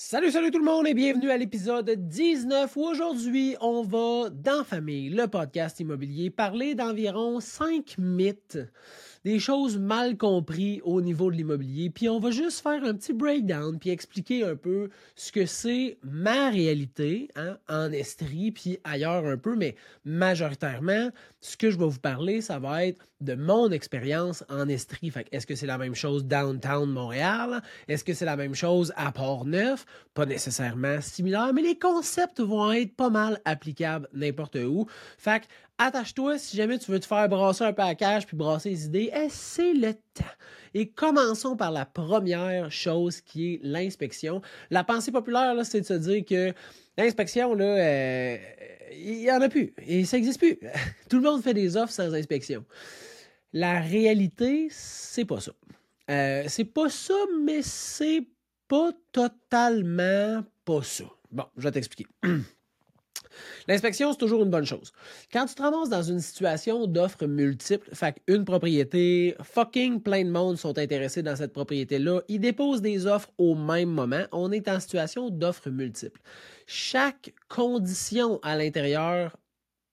Salut, salut tout le monde et bienvenue à l'épisode 19 où aujourd'hui on va, dans Famille, le podcast immobilier, parler d'environ 5 mythes des choses mal comprises au niveau de l'immobilier. Puis on va juste faire un petit breakdown puis expliquer un peu ce que c'est ma réalité hein, en Estrie puis ailleurs un peu, mais majoritairement, ce que je vais vous parler, ça va être de mon expérience en Estrie. Fait est-ce que c'est la même chose downtown Montréal? Est-ce que c'est la même chose à Port-Neuf? Pas nécessairement similaire, mais les concepts vont être pas mal applicables n'importe où. Fait attache-toi si jamais tu veux te faire brasser un package puis brasser les idées, c'est le temps. Et commençons par la première chose qui est l'inspection. La pensée populaire, c'est de se dire que l'inspection, euh, il n'y en a plus et ça n'existe plus. Tout le monde fait des offres sans inspection. La réalité, c'est pas ça. Euh, c'est pas ça, mais c'est pas totalement pas ça. Bon, je vais t'expliquer. L'inspection, c'est toujours une bonne chose. Quand tu te ramasses dans une situation d'offres multiples, fait une propriété, fucking plein de monde sont intéressés dans cette propriété-là, ils déposent des offres au même moment, on est en situation d'offres multiples. Chaque condition à l'intérieur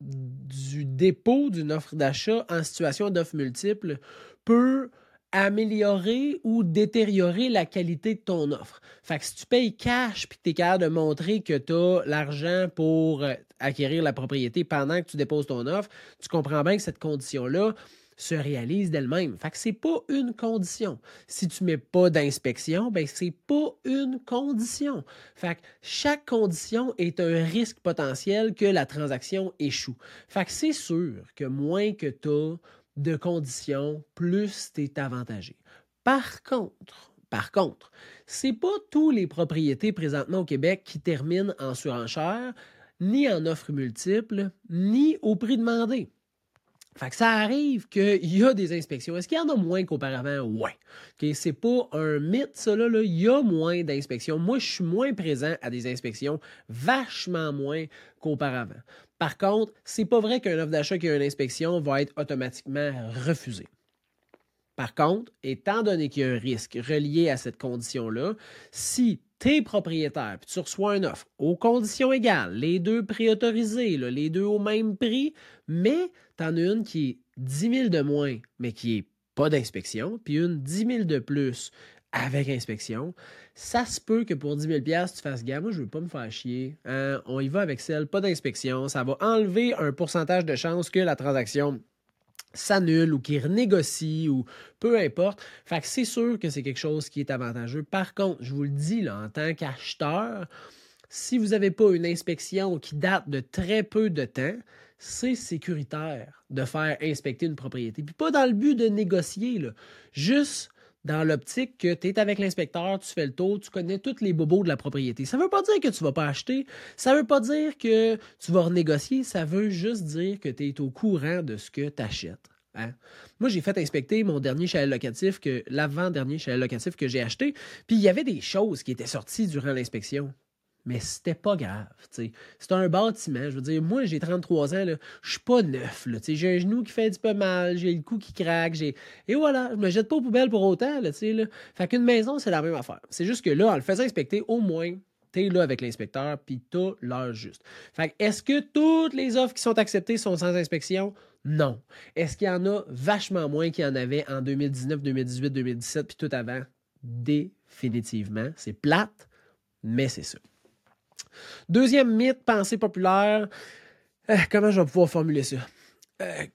du dépôt d'une offre d'achat en situation d'offres multiples peut améliorer ou détériorer la qualité de ton offre. Fait si tu payes cash puis que tu es capable de montrer que tu as l'argent pour euh, acquérir la propriété pendant que tu déposes ton offre, tu comprends bien que cette condition-là se réalise d'elle-même. Fait que c'est pas une condition. Si tu mets pas d'inspection, ben c'est pas une condition. Fait que chaque condition est un risque potentiel que la transaction échoue. Fait que c'est sûr que moins que tu de conditions, plus tu es avantagé. Par contre, par contre, c'est pas tous les propriétés présentement au Québec qui terminent en surenchère, ni en offres multiples, ni au prix demandé. Fait que ça arrive qu'il y a des inspections. Est-ce qu'il y en a moins qu'auparavant? Oui. Okay, c'est pas un mythe, ça, là. Il y a moins d'inspections. Moi, je suis moins présent à des inspections, vachement moins qu'auparavant. Par contre, c'est pas vrai qu'un offre d'achat qui a une inspection va être automatiquement refusé. Par contre, étant donné qu'il y a un risque relié à cette condition-là, si tu es propriétaire et tu reçois une offre aux conditions égales, les deux préautorisés, les deux au même prix, mais tu en as une qui est 10 000 de moins, mais qui n'est pas d'inspection, puis une 10 000 de plus avec inspection, ça se peut que pour 10 000 tu fasses gamme. Moi, je veux pas me faire chier. Hein. On y va avec celle, pas d'inspection. Ça va enlever un pourcentage de chance que la transaction s'annule ou qu'il renégocie ou peu importe. Fait que c'est sûr que c'est quelque chose qui est avantageux. Par contre, je vous le dis, là, en tant qu'acheteur, si vous n'avez pas une inspection qui date de très peu de temps, c'est sécuritaire de faire inspecter une propriété. Puis pas dans le but de négocier, là. juste dans l'optique que tu es avec l'inspecteur, tu fais le tour, tu connais tous les bobos de la propriété. Ça ne veut pas dire que tu ne vas pas acheter, ça ne veut pas dire que tu vas renégocier, ça veut juste dire que tu es au courant de ce que tu achètes. Hein. Moi, j'ai fait inspecter mon dernier chalet locatif, l'avant-dernier chalet locatif que j'ai acheté, puis il y avait des choses qui étaient sorties durant l'inspection mais c'était pas grave. C'est un bâtiment. Je veux dire, moi, j'ai 33 ans, je suis pas neuf. J'ai un genou qui fait un petit peu mal, j'ai le cou qui craque. Et voilà, je me jette pas aux poubelles pour autant. Là, là. Fait qu'une maison, c'est la même affaire. C'est juste que là, en le faisant inspecter, au moins, tu es là avec l'inspecteur, puis t'as l'heure juste. Fait est-ce que toutes les offres qui sont acceptées sont sans inspection? Non. Est-ce qu'il y en a vachement moins qu'il y en avait en 2019, 2018, 2017, puis tout avant? Définitivement. C'est plate, mais c'est ça. Deuxième mythe, pensée populaire. Euh, comment je vais pouvoir formuler ça? Euh,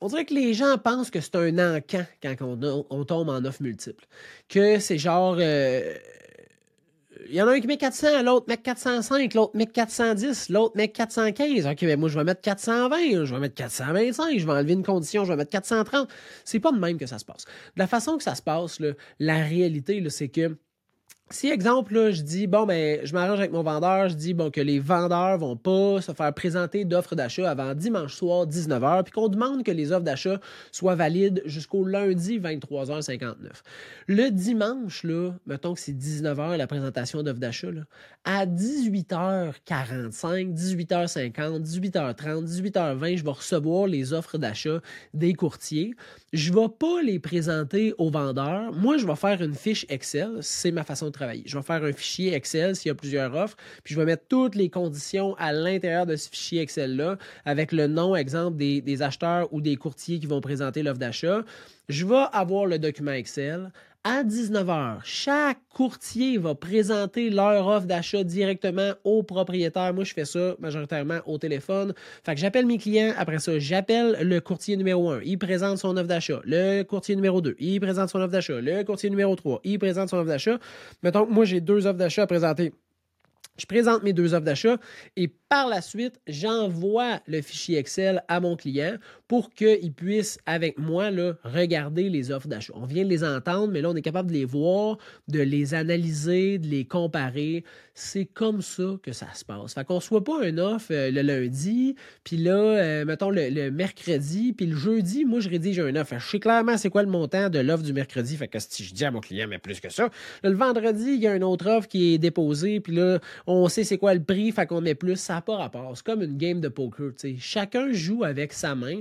on dirait que les gens pensent que c'est un encan quand on, tombe en offre multiple. Que c'est genre. Euh, il y en a un qui met 400, l'autre met 405, l'autre met 410, l'autre met 415. OK, mais moi, je vais mettre 420, je vais mettre 425, je vais enlever une condition, je vais mettre 430. C'est pas de même que ça se passe. De la façon que ça se passe, la réalité, c'est que si, exemple, là, je dis, bon, ben, je m'arrange avec mon vendeur, je dis, bon, que les vendeurs vont pas se faire présenter d'offres d'achat avant dimanche soir, 19h, puis qu'on demande que les offres d'achat soient valides jusqu'au lundi, 23h59. Le dimanche, là, mettons que c'est 19h la présentation d'offres d'achat, à 18h45, 18h50, 18h30, 18h20, je vais recevoir les offres d'achat des courtiers. Je vais pas les présenter aux vendeurs. Moi, je vais faire une fiche Excel. C'est ma façon de Je vais faire un fichier Excel s'il y a plusieurs offres, puis je vais mettre toutes les conditions à l'intérieur de ce fichier Excel-là, avec le nom, exemple, des, des acheteurs ou des courtiers qui vont présenter l'offre d'achat. Je vais avoir le document Excel à 19h, chaque courtier va présenter leur offre d'achat directement au propriétaire. Moi, je fais ça majoritairement au téléphone. Fait que j'appelle mes clients. Après ça, j'appelle le courtier numéro 1. Il présente son offre d'achat. Le courtier numéro 2, il présente son offre d'achat. Le courtier numéro 3, il présente son offre d'achat. Mettons moi, j'ai deux offres d'achat à présenter. Je présente mes deux offres d'achat et par la suite, j'envoie le fichier Excel à mon client pour qu'il puisse, avec moi, regarder les offres d'achat. On vient de les entendre, mais là, on est capable de les voir, de les analyser, de les comparer. C'est comme ça que ça se passe. Fait qu'on ne soit pas un offre euh, le lundi, puis là, euh, mettons le, mercredi, puis le jeudi, moi, je rédige un offre. Je sais clairement c'est quoi le montant de l'offre du mercredi. Fait que si je dis à mon client, mais plus que ça, le vendredi, il y a une autre offre qui est déposée, puis là, on sait c'est quoi le prix, fait qu'on met plus. Ça pas rapport. C'est comme une game de poker. Chacun joue avec sa main,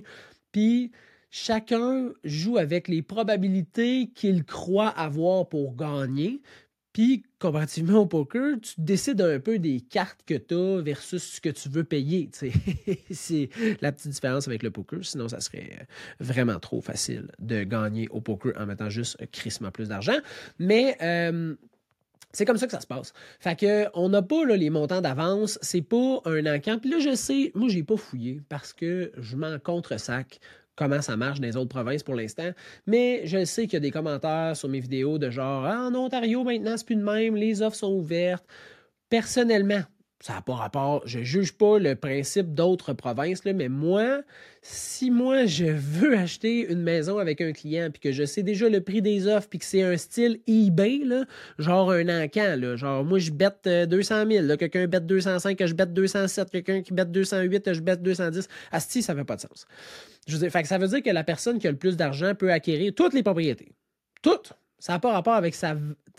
puis chacun joue avec les probabilités qu'il croit avoir pour gagner. Puis, comparativement au poker, tu décides un peu des cartes que tu as versus ce que tu veux payer. C'est la petite différence avec le poker. Sinon, ça serait vraiment trop facile de gagner au poker en mettant juste crissement plus d'argent. Mais euh, c'est comme ça que ça se passe. Fait que on n'a pas les montants d'avance, c'est pas un encamp. Puis là, je sais, moi, j'ai pas fouillé parce que je m'en contre-sac comment ça marche dans les autres provinces pour l'instant. Mais je sais qu'il y a des commentaires sur mes vidéos de genre ah, en Ontario, maintenant, c'est plus de même, les offres sont ouvertes. Personnellement, ça n'a pas rapport. Je ne juge pas le principe d'autres provinces, là, mais moi, si moi je veux acheter une maison avec un client puis que je sais déjà le prix des offres puis que c'est un style eBay, là, genre un encan, là, genre moi je bête 200 euh, 000, quelqu'un bête 205, que je bête 207, quelqu'un qui bête 208, que je bête 210. Asti, ça fait pas de sens. Je veux dire, ça veut dire que la personne qui a le plus d'argent peut acquérir toutes les propriétés. Toutes. Ça n'a pas rapport avec sa,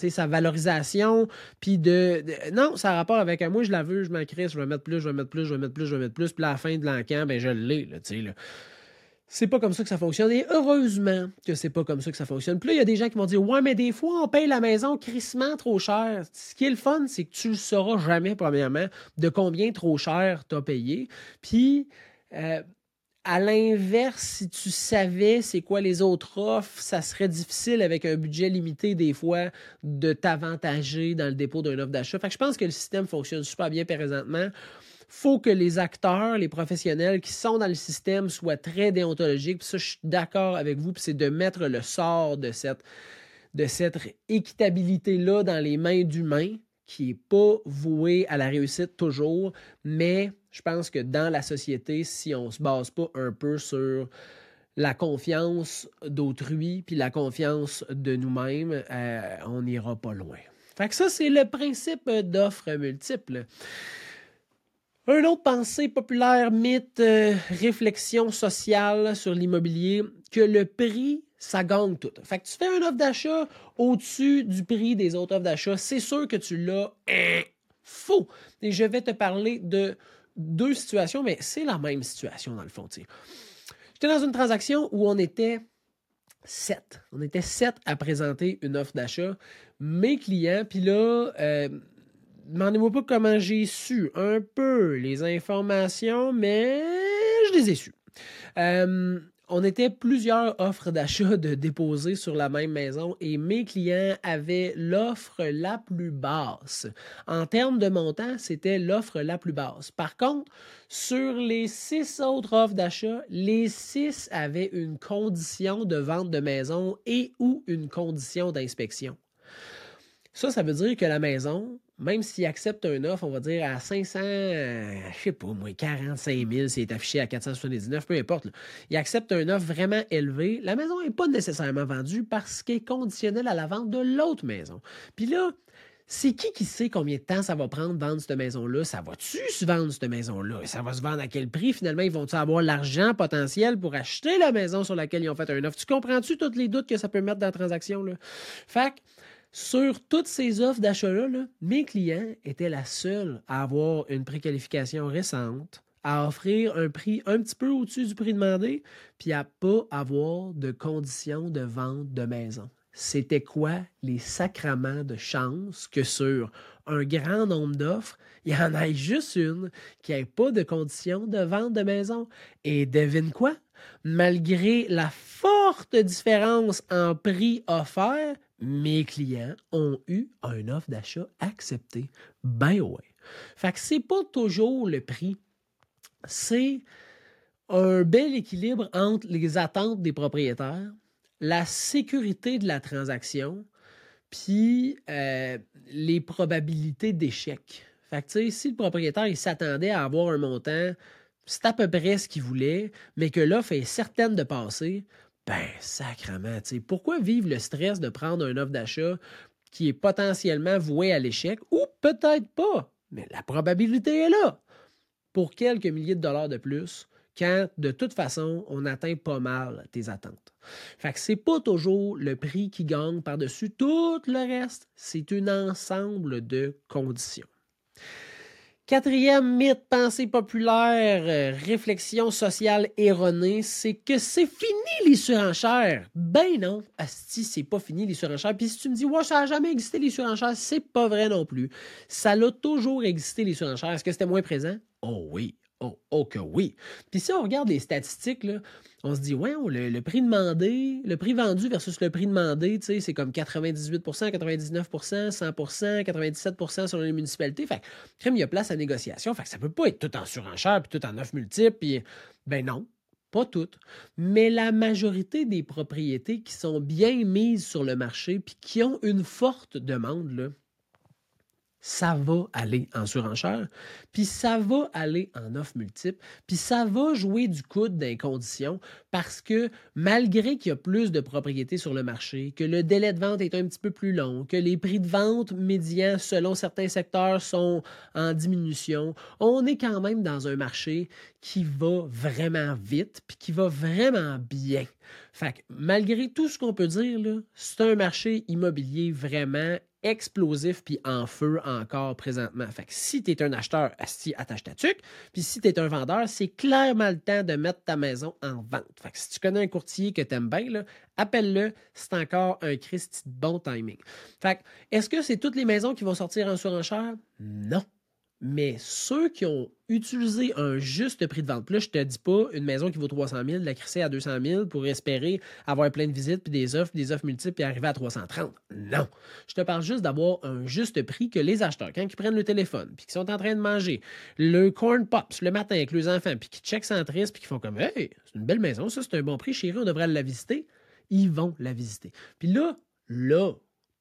sa valorisation. Puis de, Non, ça a rapport avec moi, je la veux, je m'en je vais mettre plus, je vais mettre plus, je vais mettre plus, je vais mettre plus. Puis à la fin de l'encan, ben je l'ai. Là, là. C'est pas comme ça que ça fonctionne. Et heureusement que c'est pas comme ça que ça fonctionne. Puis là, il y a des gens qui vont dire Ouais, mais des fois, on paye la maison crissement trop cher. Ce qui est le fun, c'est que tu ne sauras jamais, premièrement, de combien trop cher tu as payé. Puis. Euh, à l'inverse, si tu savais c'est quoi les autres offres, ça serait difficile avec un budget limité des fois de t'avantager dans le dépôt d'une offre d'achat. Je pense que le système fonctionne super bien présentement. Faut que les acteurs, les professionnels qui sont dans le système soient très déontologiques. Puis ça, je suis d'accord avec vous. Puis c'est de mettre le sort de cette, de cette équitabilité-là dans les mains d'humains qui n'est pas voué à la réussite toujours, mais je pense que dans la société, si on ne se base pas un peu sur la confiance d'autrui puis la confiance de nous-mêmes, euh, on n'ira pas loin. Fait ça, c'est le principe d'offres multiples. Un autre pensée populaire, mythe, euh, réflexion sociale sur l'immobilier, que le prix ça gagne tout. Fait que tu fais une offre d'achat au-dessus du prix des autres offres d'achat, c'est sûr que tu l'as hein, faux. Et je vais te parler de deux situations, mais c'est la même situation dans le fond. J'étais dans une transaction où on était sept. On était sept à présenter une offre d'achat. Mes clients, puis là, euh, demandez-moi pas comment j'ai su un peu les informations, mais je les ai su. Euh, on était plusieurs offres d'achat de déposer sur la même maison et mes clients avaient l'offre la plus basse. En termes de montant, c'était l'offre la plus basse. Par contre, sur les six autres offres d'achat, les six avaient une condition de vente de maison et ou une condition d'inspection. Ça, ça veut dire que la maison, même s'il accepte un offre, on va dire à 500, euh, je sais pas, moins 45 000, c'est affiché à 479, peu importe. Il accepte un offre vraiment élevé. La maison n'est pas nécessairement vendue parce qu'elle est conditionnelle à la vente de l'autre maison. Puis là, c'est qui qui sait combien de temps ça va prendre vendre cette maison-là? Ça va-tu se vendre, cette maison-là? Ça va se vendre à quel prix? Finalement, ils vont-ils avoir l'argent potentiel pour acheter la maison sur laquelle ils ont fait un offre? Tu comprends-tu tous les doutes que ça peut mettre dans la transaction? Là? Fait que, sur toutes ces offres d'achat-là, mes clients étaient la seule à avoir une préqualification récente, à offrir un prix un petit peu au-dessus du prix demandé, puis à pas avoir de conditions de vente de maison. c'était quoi les sacrements de chance que sur un grand nombre d'offres, il y en ait juste une qui n'ait pas de conditions de vente de maison? Et devine quoi? Malgré la forte différence en prix offert, mes clients ont eu un offre d'achat acceptée. Ben ouais. Fait que c'est pas toujours le prix. C'est un bel équilibre entre les attentes des propriétaires, la sécurité de la transaction, puis euh, les probabilités d'échec. Fait que, si le propriétaire s'attendait à avoir un montant, c'est à peu près ce qu'il voulait, mais que l'offre est certaine de passer, ben, sacrement, pourquoi vivre le stress de prendre un offre d'achat qui est potentiellement voué à l'échec, ou peut-être pas, mais la probabilité est là, pour quelques milliers de dollars de plus, quand de toute façon, on atteint pas mal tes attentes. Fait que c'est pas toujours le prix qui gagne par-dessus tout le reste, c'est un ensemble de conditions. Quatrième mythe, pensée populaire, euh, réflexion sociale erronée, c'est que c'est fini les surenchères. Ben non, Asti, c'est pas fini les surenchères. Puis si tu me dis, ouais, ça n'a jamais existé les surenchères, c'est pas vrai non plus. Ça a toujours existé les surenchères. Est-ce que c'était moins présent? Oh oui, Oh, oh, que oui. Puis si on regarde les statistiques, on se dit, ouais, le, prix demandé, le prix vendu versus le prix demandé, c'est comme 98% 99% 100% 97% sur les municipalités. Fait que, il y a place à négociation. Fait que ça peut pas être tout en surenchère, puis tout en offre multiple, puis ben non. Pas toutes, mais la majorité des propriétés qui sont bien mises sur le marché puis qui ont une forte demande, là, ça va aller en surenchère, puis ça va aller en offre multiple, puis ça va jouer du coude dans conditions parce que malgré qu'il y a plus de propriétés sur le marché, que le délai de vente est un petit peu plus long, que les prix de vente médians selon certains secteurs sont en diminution, on est quand même dans un marché qui va vraiment vite, puis qui va vraiment bien. Fait que malgré tout ce qu'on peut dire, c'est un marché immobilier vraiment explosif puis en feu encore présentement. Fait que si tu es un acheteur, asti, attache ta tuque. Puis si tu es un vendeur, c'est clairement le temps de mettre ta maison en vente. Fait si tu connais un courtier que tu aimes bien, appelle-le. C'est encore un Christy de bon timing. Fait est-ce que c'est toutes les maisons qui vont sortir en surenchère? Non mais ceux qui ont utilisé un juste prix de vente, là, je te dis pas une maison qui vaut 300 000, la crisser à 200 000 pour espérer avoir plein de visites, puis des offres, des offres multiples, puis arriver à 330. Non. Je te parle juste d'avoir un juste prix que les acheteurs, quand ils prennent le téléphone, puis qu'ils sont en train de manger le corn pops le matin avec les enfants, puis qu'ils checkent Centris, puis qu'ils font comme Hey, c'est une belle maison, ça, c'est un bon prix, chérie, on devrait la visiter. Ils vont la visiter. Puis là, là,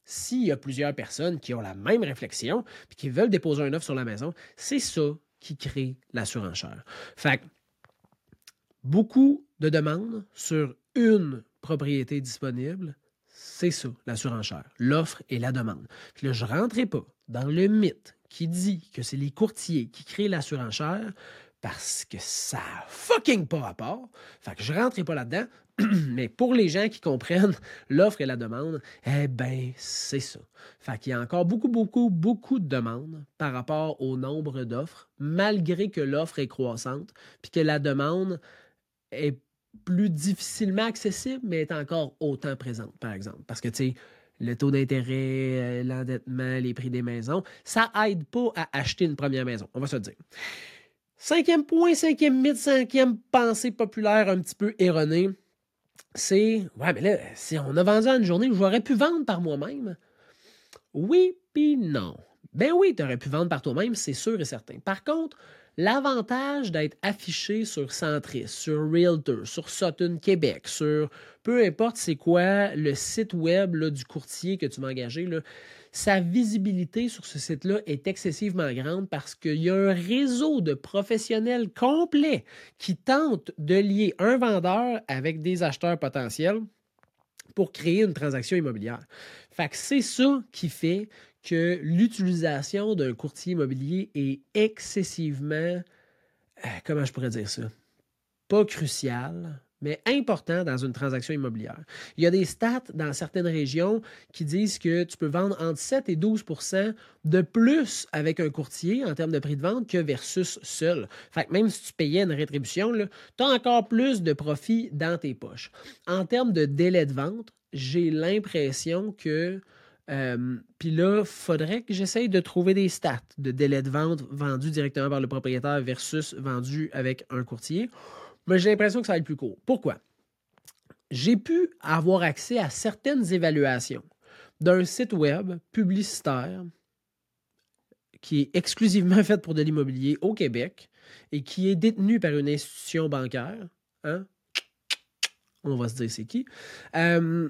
s'il y a plusieurs personnes qui ont la même réflexion et qui veulent déposer un offre sur la maison, c'est ça qui crée la surenchère. Fait beaucoup de demandes sur une propriété disponible, c'est ça, la surenchère, l'offre et la demande. Puis je ne rentrerai pas dans le mythe qui dit que c'est les courtiers qui créent la surenchère parce que ça n'a fucking pas rapport. Fait que je ne rentrerai pas là-dedans. Mais pour les gens qui comprennent l'offre et la demande, eh bien, c'est ça. Fait qu'il y a encore beaucoup, beaucoup, beaucoup de demandes par rapport au nombre d'offres, malgré que l'offre est croissante, puis que la demande est plus difficilement accessible, mais est encore autant présente, par exemple. Parce que, tu sais, le taux d'intérêt, euh, l'endettement, les prix des maisons, ça aide pas à acheter une première maison, on va se le dire. Cinquième point, cinquième mythe, cinquième pensée populaire un petit peu erronée c'est Ouais, mais là, si on a vendu en une journée, j'aurais pu vendre par moi-même. Oui, puis non. Ben oui, tu aurais pu vendre par toi-même, c'est sûr et certain. Par contre, l'avantage d'être affiché sur Centris, sur Realtor, sur Sutton Québec, sur peu importe c'est quoi le site web du courtier que tu vas engager, là, sa visibilité sur ce site-là est excessivement grande parce qu'il y a un réseau de professionnels complet qui tentent de lier un vendeur avec des acheteurs potentiels pour créer une transaction immobilière. Fait que c'est ça qui fait que l'utilisation d'un courtier immobilier est excessivement, euh, comment je pourrais dire ça, pas crucial, mais important dans une transaction immobilière. Il y a des stats dans certaines régions qui disent que tu peux vendre entre 7 et 12% de plus avec un courtier en termes de prix de vente que versus seul. Fait que même si tu payais une rétribution, tu as encore plus de profit dans tes poches. En termes de délai de vente, j'ai l'impression que euh, puis là, faudrait que j'essaye de trouver des stats de délai de vente vendu directement par le propriétaire versus vendu avec un courtier. Mais j'ai l'impression que ça va être plus court. Pourquoi? J'ai pu avoir accès à certaines évaluations d'un site web publicitaire qui est exclusivement fait pour de l'immobilier au Québec et qui est détenu par une institution bancaire. Hein? On va se dire c'est qui. Euh,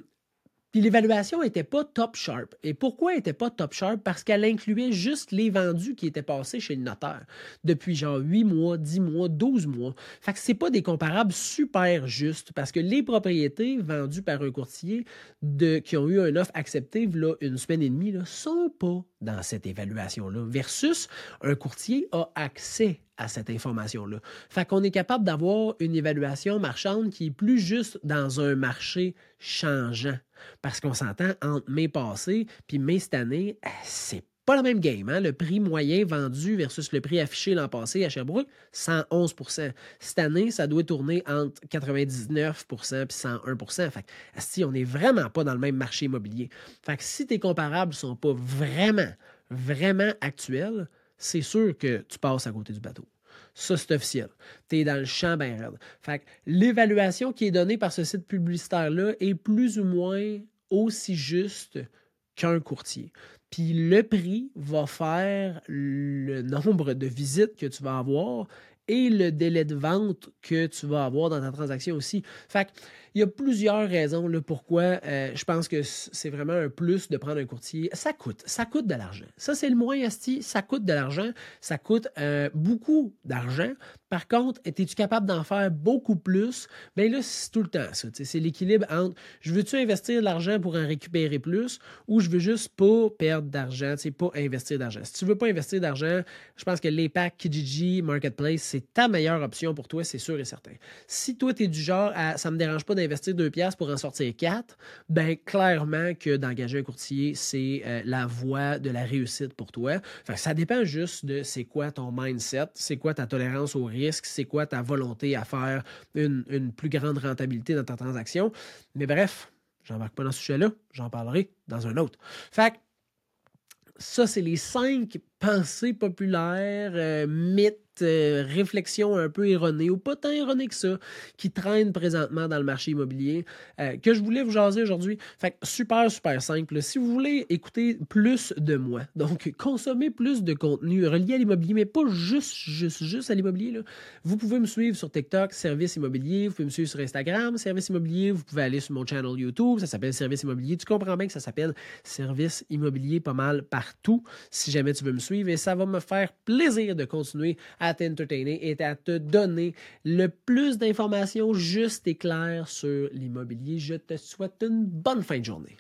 puis l'évaluation n'était pas top sharp. Et pourquoi elle n'était pas top sharp? Parce qu'elle incluait juste les vendus qui étaient passés chez le notaire depuis genre 8 mois, 10 mois, 12 mois. Fait que c'est pas des comparables super justes parce que les propriétés vendues par un courtier qui ont eu un offre acceptée là, une semaine et demie ne sont pas dans cette évaluation-là. Versus un courtier a accès à cette information-là. Fait qu'on est capable d'avoir une évaluation marchande qui est plus juste dans un marché changeant. Parce qu'on s'entend entre mai passé puis mai cette année, c'est pas la même game. Hein? Le prix moyen vendu versus le prix affiché l'an passé à Sherbrooke, 111% Cette année, ça doit tourner entre 99% puis 101% Fait que, si on n'est vraiment pas dans le même marché immobilier. Fait que si tes comparables ne sont pas vraiment, vraiment actuels, c'est sûr que tu passes à côté du bateau. Ça, c'est officiel. Tu es dans le champ bien raide. Fait l'évaluation qui est donnée par ce site publicitaire-là est plus ou moins aussi juste qu'un courtier. Puis le prix va faire le nombre de visites que tu vas avoir et le délai de vente que tu vas avoir dans ta transaction aussi. Fait il y a plusieurs raisons là, pourquoi euh, je pense que c'est vraiment un plus de prendre un courtier. Ça coûte, ça coûte de l'argent. Ça, c'est le moins asti, ça coûte de l'argent, ça coûte euh, beaucoup d'argent. Par contre, es-tu capable d'en faire beaucoup plus? Bien là, c'est tout le temps ça. C'est l'équilibre entre je veux-tu investir de l'argent pour en récupérer plus ou je veux juste pas perdre d'argent, pas investir d'argent. Si tu veux pas investir d'argent, je pense que l'EPAC, Kijiji, Marketplace, c'est ta meilleure option pour toi, c'est sûr et certain. Si toi, tu es du genre à ça me dérange pas investir deux pièces pour en sortir quatre, ben clairement que d'engager un courtier, c'est euh, la voie de la réussite pour toi. ça dépend juste de c'est quoi ton mindset, c'est quoi ta tolérance au risque, c'est quoi ta volonté à faire une, une plus grande rentabilité dans ta transaction. Mais bref, j'embarque pas dans ce sujet-là, j'en parlerai dans un autre. Fait ça, c'est les cinq pensées populaires, euh, mythes, euh, réflexion un peu erronée ou pas tant erronée que ça qui traîne présentement dans le marché immobilier euh, que je voulais vous jaser aujourd'hui. Fait super, super simple. Si vous voulez écouter plus de moi, donc consommer plus de contenu relié à l'immobilier, mais pas juste, juste, juste à l'immobilier, vous pouvez me suivre sur TikTok, Service Immobilier, vous pouvez me suivre sur Instagram, Service Immobilier, vous pouvez aller sur mon channel YouTube, ça s'appelle Service Immobilier. Tu comprends bien que ça s'appelle Service Immobilier pas mal partout si jamais tu veux me suivre et ça va me faire plaisir de continuer à t'entertainer et à te donner le plus d'informations justes et claires sur l'immobilier. Je te souhaite une bonne fin de journée.